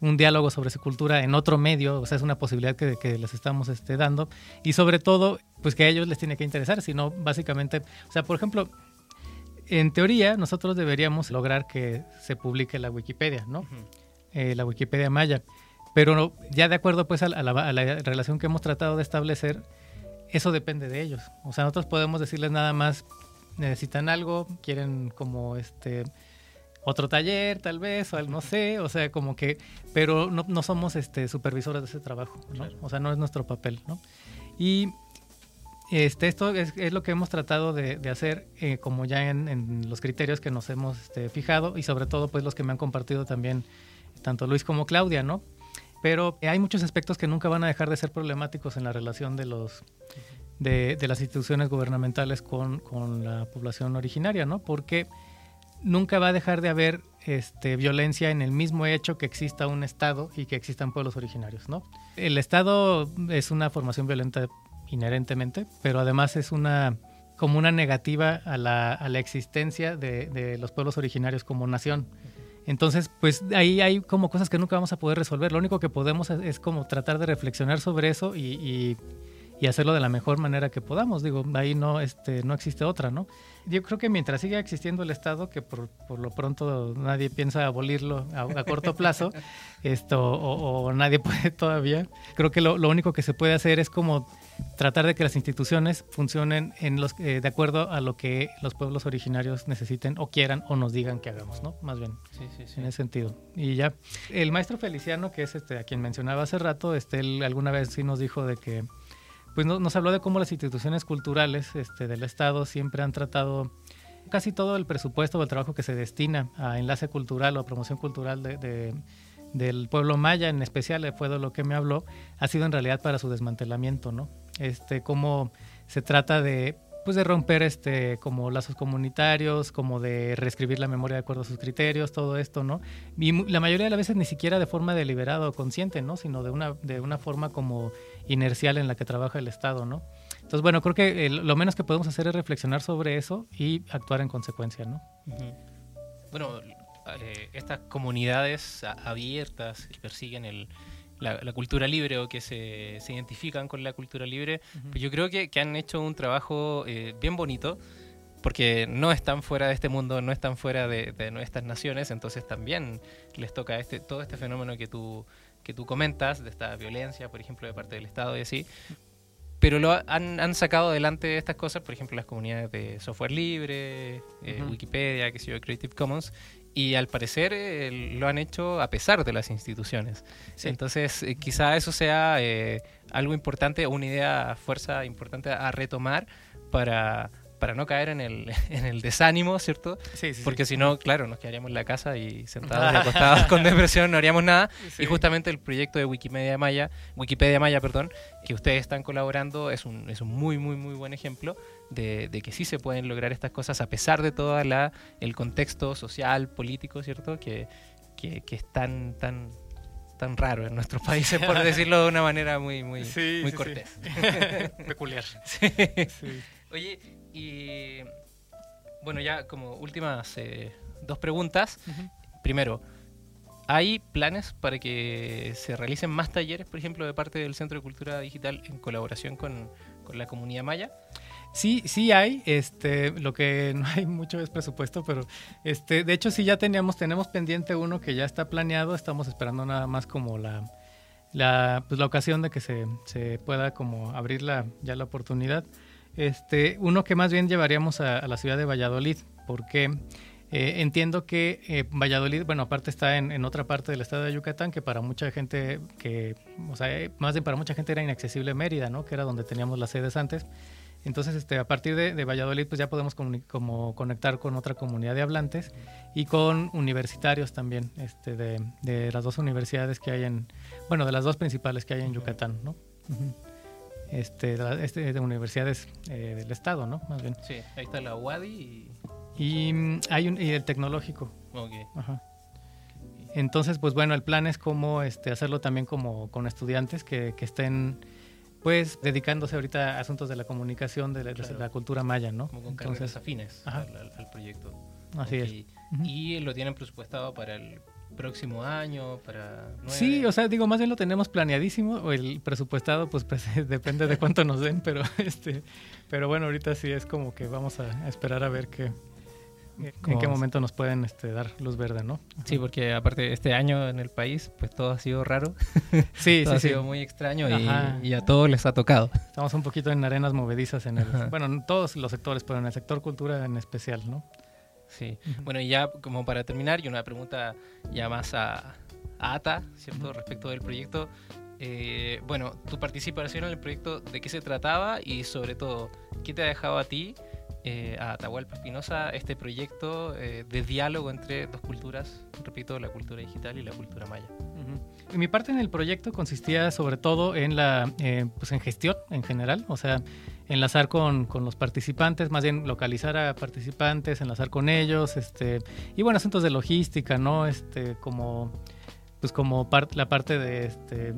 un diálogo sobre su cultura en otro medio, o sea, es una posibilidad que, que les estamos este, dando, y sobre todo, pues que a ellos les tiene que interesar, sino básicamente, o sea, por ejemplo, en teoría, nosotros deberíamos lograr que se publique la Wikipedia, ¿no? Eh, la Wikipedia maya. Pero ya de acuerdo pues a la, relación que hemos tratado de establecer, eso depende de ellos. O sea, nosotros podemos decirles nada más, necesitan algo, quieren como este otro taller tal vez, o no sé, o sea, como que, pero no, no somos este supervisores de ese trabajo, ¿no? O sea, no es nuestro papel, ¿no? Y este, esto es, lo que hemos tratado de, hacer, eh, como ya en, los criterios que nos hemos este, fijado y sobre todo pues los que me han compartido también tanto Luis como Claudia, ¿no? Pero hay muchos aspectos que nunca van a dejar de ser problemáticos en la relación de los de, las instituciones gubernamentales con, con, la población originaria, ¿no? Porque nunca va a dejar de haber este, violencia en el mismo hecho que exista un Estado y que existan pueblos originarios, ¿no? El Estado es una formación violenta inherentemente, pero además es una como una negativa a la, a la existencia de, los pueblos originarios como nación. Entonces, pues ahí hay como cosas que nunca vamos a poder resolver. Lo único que podemos es, como tratar de reflexionar sobre eso y, y, hacerlo de la mejor manera que podamos. Digo, ahí no, este, no existe otra, ¿no? Yo creo que mientras siga existiendo el Estado, que por, por lo pronto nadie piensa abolirlo a, corto plazo, esto, o, nadie puede todavía, creo que lo, lo único que se puede hacer es como tratar de que las instituciones funcionen en los, eh, de acuerdo a lo que los pueblos originarios necesiten o quieran o nos digan que hagamos, ¿no? Más bien, Sí, sí, sí. en ese sentido. Y ya, el maestro Feliciano, que es este a quien mencionaba hace rato, este, él alguna vez sí nos dijo de que, pues no- nos habló de cómo las instituciones culturales este, del Estado siempre han tratado casi todo el presupuesto o el trabajo que se destina a enlace cultural o a promoción cultural de, de- del pueblo maya, en especial fue de lo que me habló, ha sido en realidad para su desmantelamiento, ¿no? Este, cómo se trata de pues de romper este como lazos comunitarios, como de reescribir la memoria de acuerdo a sus criterios, todo esto, ¿no? La mayoría de las veces ni siquiera de forma deliberada o consciente, ¿no? Sino de una, de una forma como inercial en la que trabaja el Estado, ¿no? Entonces, bueno, creo que eh, lo menos que podemos hacer es reflexionar sobre eso y actuar en consecuencia, ¿no? Bueno, eh, estas comunidades abiertas que persiguen el, la, la cultura libre o que se, se identifican con la cultura libre, pues yo creo que, que han hecho un trabajo eh, bien bonito porque no están fuera de este mundo, no están fuera de, de nuestras naciones, entonces también les toca este, todo este fenómeno que tú, que tú comentas, de esta violencia, por ejemplo, de parte del Estado y así. Pero lo han, han sacado adelante estas cosas, por ejemplo, las comunidades de software libre, eh. Wikipedia, que sé yo, Creative Commons, y al parecer eh, lo han hecho a pesar de las instituciones. Sí. Entonces, eh, quizá eso sea eh, algo importante, una idea, fuerza importante a retomar para, para no caer en el, en el desánimo, ¿cierto? Sí, sí, Porque si no, claro, nos quedaríamos en la casa y sentados y acostados con depresión, no haríamos nada. Y justamente el proyecto de Wikimedia Maya, Wikipedia Maya, perdón, que ustedes están colaborando es un, es un muy, muy, muy buen ejemplo de, de que sí se pueden lograr estas cosas a pesar de todo la, el contexto social, político, ¿cierto? Que, que, que es tan, tan, tan raro en nuestros países, por decirlo de una manera muy, muy, Sí, muy sí, cortés. Peculiar. Sí. Oye, y bueno, ya como últimas eh, dos preguntas. Primero, ¿hay planes para que se realicen más talleres, por ejemplo, de parte del Centro de Cultura Digital en colaboración con, con la comunidad maya? Sí, sí hay, este, lo que no hay mucho es presupuesto, pero este, de hecho sí ya teníamos, tenemos pendiente uno que ya está planeado, estamos esperando nada más como la, la, pues la ocasión de que se, se pueda como abrir la, ya la oportunidad. Este, uno que más bien llevaríamos a, la ciudad de Valladolid, porque eh, entiendo que eh, Valladolid, bueno, aparte está en, en otra parte del estado de Yucatán, que para mucha gente, que, o sea, eh, más bien para mucha gente era inaccesible Mérida, ¿no? Que era donde teníamos las sedes antes. Entonces, este, a partir de, de Valladolid, pues ya podemos como conectar con otra comunidad de hablantes y con universitarios también, este, de, de las dos universidades que hay en, bueno, de las dos principales que hay en Yucatán, ¿no? Este, este, de universidades eh, del estado, ¿no? Más bien. Sí, ahí está la UADI y... Y mm, hay un, y el tecnológico. ok. Ajá. Entonces, pues bueno, el plan es como este, hacerlo también como con estudiantes que, que estén pues dedicándose ahorita a asuntos de la comunicación, de la, de Claro. la cultura maya, ¿no? Como con carreras Entonces, afines ajá. al, al- al proyecto. así es. Y lo tienen presupuestado para el próximo año, para... Sí, o sea, digo, más bien lo tenemos planeadísimo, o el presupuestado, pues, pues, depende de cuánto nos den, pero este, pero bueno, ahorita sí es como que vamos a esperar a ver qué, en ¿Cómo qué momento nos pueden este, dar luz verde, ¿no? Sí, porque aparte este año en el país, pues todo ha sido raro, Sí, todo sí, ha sí. sido muy extraño Ajá. y, y a todos les ha tocado. Estamos un poquito en arenas movedizas en el, Ajá. bueno, en todos los sectores, pero en el sector cultura en especial, ¿no? Sí. Bueno, y ya como para terminar, y una pregunta ya más a, a Ata, ¿cierto? Respecto del proyecto. Eh, bueno, tu participación en el proyecto, ¿de qué se trataba? Y sobre todo, ¿qué te ha dejado a ti, eh, a Atahualpa Espinosa, este proyecto eh, de diálogo entre dos culturas? Repito, la cultura digital y la cultura maya. Y Mi parte en el proyecto consistía sobre todo en la eh, pues en gestión en general, o sea, enlazar con, con los participantes, más bien localizar a participantes, enlazar con ellos, este, y bueno, asuntos de logística, ¿no? Este, como pues como la parte de este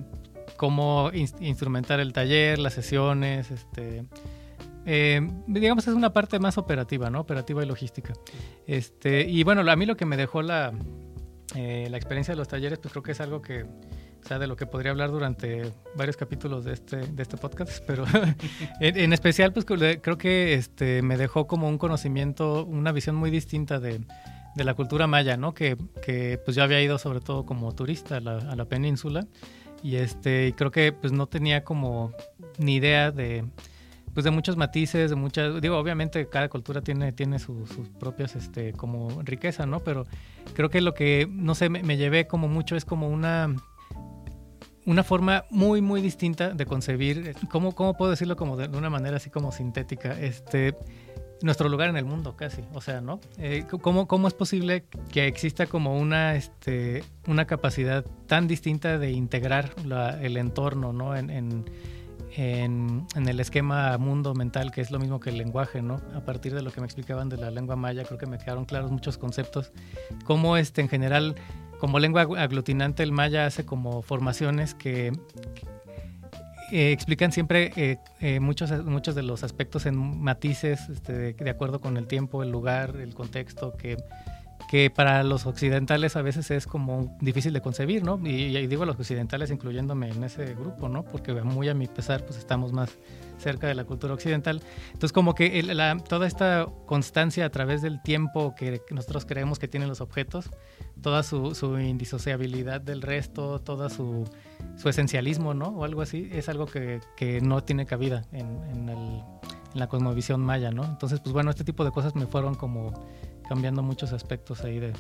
cómo ins- instrumentar el taller, las sesiones, este eh, digamos es una parte más operativa, ¿no? Operativa y logística. Este, y bueno, a mí lo que me dejó la, eh, la experiencia de los talleres, pues creo que es algo que, o sea, de lo que podría hablar durante varios capítulos de este, de este podcast, pero en, en especial, pues creo que este, me dejó como un conocimiento, una visión muy distinta de, de la cultura maya, ¿no? Que, que pues yo había ido sobre todo como turista a la, a la península y este creo que pues no tenía como ni idea de, pues de muchos matices, de muchas, digo, obviamente cada cultura tiene, tiene sus propias, este, como riqueza, ¿no? Pero creo que lo que, no sé, me, llevé como mucho es como una, una forma muy, muy distinta de concebir, ¿cómo, cómo puedo decirlo como de una manera así como sintética? Este, nuestro lugar en el mundo casi, o sea, ¿no? Eh, ¿cómo, ¿cómo, es posible que exista como una, este, una capacidad tan distinta de integrar el entorno, ¿no? en, en, el esquema mundo mental, que es lo mismo que el lenguaje, ¿no? A partir de lo que me explicaban de la lengua maya, creo que me quedaron claros muchos conceptos. Cómo este, en general, como lengua aglutinante, el maya hace como formaciones que, eh, explican siempre eh, eh, muchos, muchos de los aspectos en matices, este, de acuerdo con el tiempo, el lugar, el contexto, que que para los occidentales a veces es como difícil de concebir, ¿no? Y, digo los occidentales incluyéndome en ese grupo, ¿no? Porque muy a mi pesar, pues estamos más cerca de la cultura occidental. Entonces, como que toda esta constancia a través del tiempo que nosotros creemos que tienen los objetos, toda su, indisociabilidad del resto, toda su, esencialismo, ¿no? O algo así, es algo que, no tiene cabida en, en la cosmovisión maya, ¿no? Entonces, pues bueno, este tipo de cosas me fueron como cambiando muchos aspectos ahí de,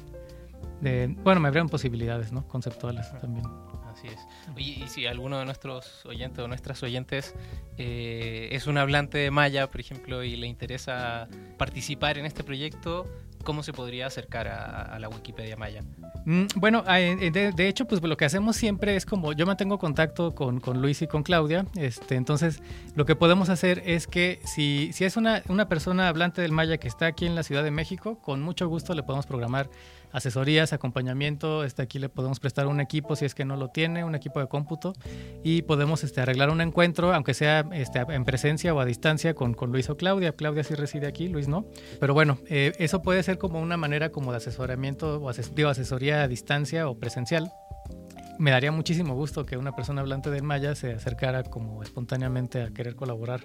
bueno, me abrieron posibilidades, ¿no? Conceptuales también. Así es. Oye, y si alguno de nuestros oyentes o nuestras oyentes eh, es un hablante de maya, por ejemplo, y le interesa participar en este proyecto, ¿cómo se podría acercar a, la Wikipedia Maya? Mm, bueno, de, hecho, pues lo que hacemos siempre es como yo mantengo contacto con, con Luis y con Claudia, este, entonces lo que podemos hacer es que si, si es una, una persona hablante del Maya que está aquí en la Ciudad de México, con mucho gusto le podemos programar asesorías, acompañamiento. Este, aquí le podemos prestar un equipo si es que no lo tiene, un equipo de cómputo, y podemos este, arreglar un encuentro, aunque sea este, en presencia o a distancia con, con Luis o Claudia. Claudia sí reside aquí, Luis no. Pero bueno, eh, eso puede ser como una manera como de asesoramiento o asesoría a distancia o presencial me daría muchísimo gusto que una persona hablante del maya se acercara como espontáneamente a querer colaborar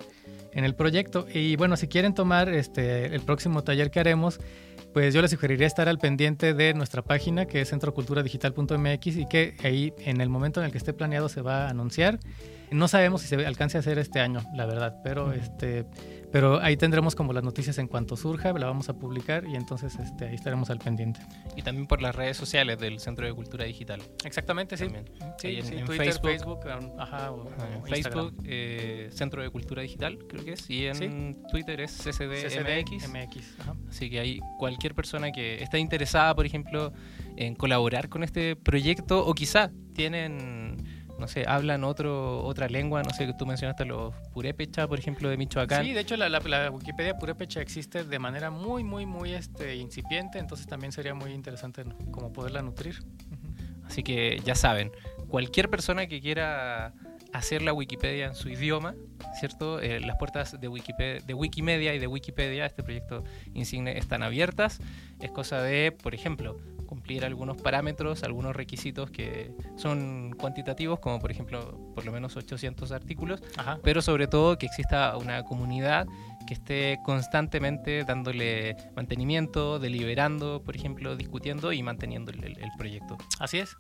en el proyecto. Y bueno, si quieren tomar este, el próximo taller que haremos, pues yo les sugeriría estar al pendiente de nuestra página que es centroculturadigital.mx y que ahí en el momento en el que esté planeado se va a anunciar. No sabemos si se alcance a hacer este año, la verdad, pero este pero ahí tendremos como las noticias en cuanto surja, la vamos a publicar y entonces este, ahí estaremos al pendiente. Y también por las redes sociales del Centro de Cultura Digital. Exactamente, sí. Sí, en, Twitter, Facebook, ajá, o, Facebook, eh, Centro de Cultura Digital, creo que es, y en Twitter es CCDMX. MX, Así que hay cualquier persona que esté interesada, por ejemplo, en colaborar con este proyecto o quizá tienen no sé, hablan otro, otra lengua, no sé, tú mencionaste los purépecha, por ejemplo, de Michoacán. Sí, de hecho la, la, Wikipedia purépecha existe de manera muy, muy, muy este, incipiente, entonces también sería muy interesante como poderla nutrir. Así que ya saben, cualquier persona que quiera hacer la Wikipedia en su idioma, ¿cierto? Eh, las puertas de, Wikipedia, de Wikimedia y de Wikipedia, este proyecto insigne, están abiertas. Es cosa de, por ejemplo, cumplir algunos parámetros, algunos requisitos que son cuantitativos, como por ejemplo por lo menos 800 artículos, pero sobre todo que exista una comunidad que esté constantemente dándole mantenimiento, deliberando, por ejemplo, discutiendo y manteniendo el, proyecto. Así es.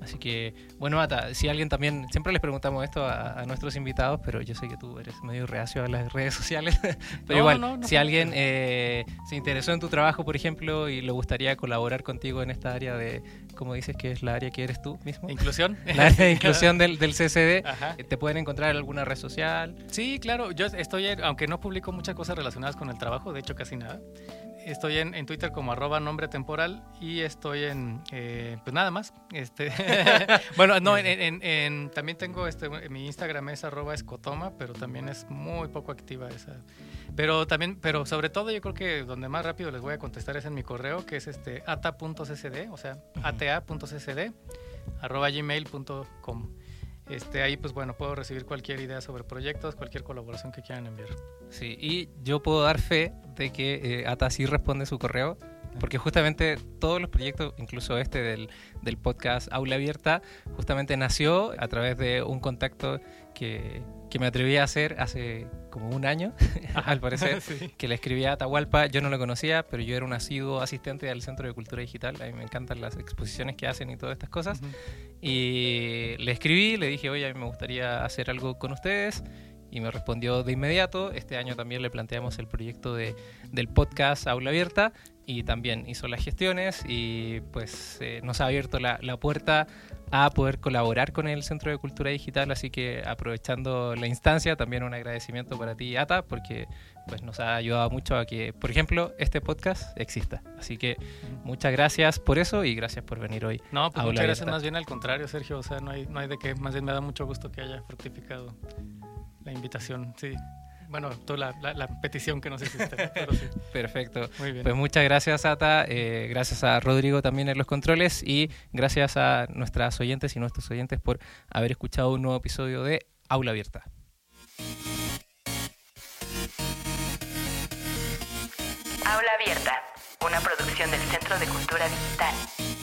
Así que, bueno, Ata, si alguien también, siempre les preguntamos esto a, nuestros invitados, pero yo sé que tú eres medio reacio a las redes sociales, pero igual, si alguien eh, se interesó en tu trabajo, por ejemplo, y le gustaría colaborar contigo en esta área de, como dices, que es la área que eres tú mismo. Inclusión. La área de inclusión del, del CCD, ¿te pueden encontrar en alguna red social? Sí, claro, yo estoy, aunque no publico muchas cosas relacionadas con el trabajo, de hecho casi nada. Estoy en, Twitter como arroba nombre temporal y estoy en, eh, pues nada más. Este, bueno, no, en, también tengo, este, mi Instagram es arroba escotoma, pero también es muy poco activa esa. Pero también, pero sobre todo yo creo que donde más rápido les voy a contestar es en mi correo, que es este ata.ccd, o sea, ata.ccd, arroba gmail.com. Este, ahí pues bueno, puedo recibir cualquier idea sobre proyectos, cualquier colaboración que quieran enviar. Sí, y yo puedo dar fe de que eh, Ata sí responde su correo, porque justamente todos los proyectos, incluso este del, del podcast Aula Abierta, justamente nació a través de un contacto que, que me atreví a hacer hace como un año, al parecer, que le escribí a Atahualpa. Yo no lo conocía, pero yo era un asiduo asistente del Centro de Cultura Digital. A mí me encantan las exposiciones que hacen y todas estas cosas. Y le escribí, le dije, oye, a mí me gustaría hacer algo con ustedes. y me respondió de inmediato. Este año también le planteamos el proyecto de, del podcast Aula Abierta y también hizo las gestiones y pues eh, nos ha abierto la, la, puerta a poder colaborar con el Centro de Cultura Digital, así que aprovechando la instancia, también un agradecimiento para ti, Ata, porque pues nos ha ayudado mucho a que, por ejemplo, este podcast exista. Así que muchas gracias por eso y gracias por venir hoy. No, pues muchas gracias más bien al contrario, Sergio, o sea, no hay, no hay de qué, más bien me da mucho gusto que haya fructificado la invitación, sí. Bueno, toda la, la, petición que nos hiciste. Pero sí. Perfecto. Pues muchas gracias, Ata. Eh, gracias a Rodrigo también en los controles. Y gracias a nuestras oyentes y nuestros oyentes por haber escuchado un nuevo episodio de Aula Abierta. Aula Abierta, una producción del Centro de Cultura Digital.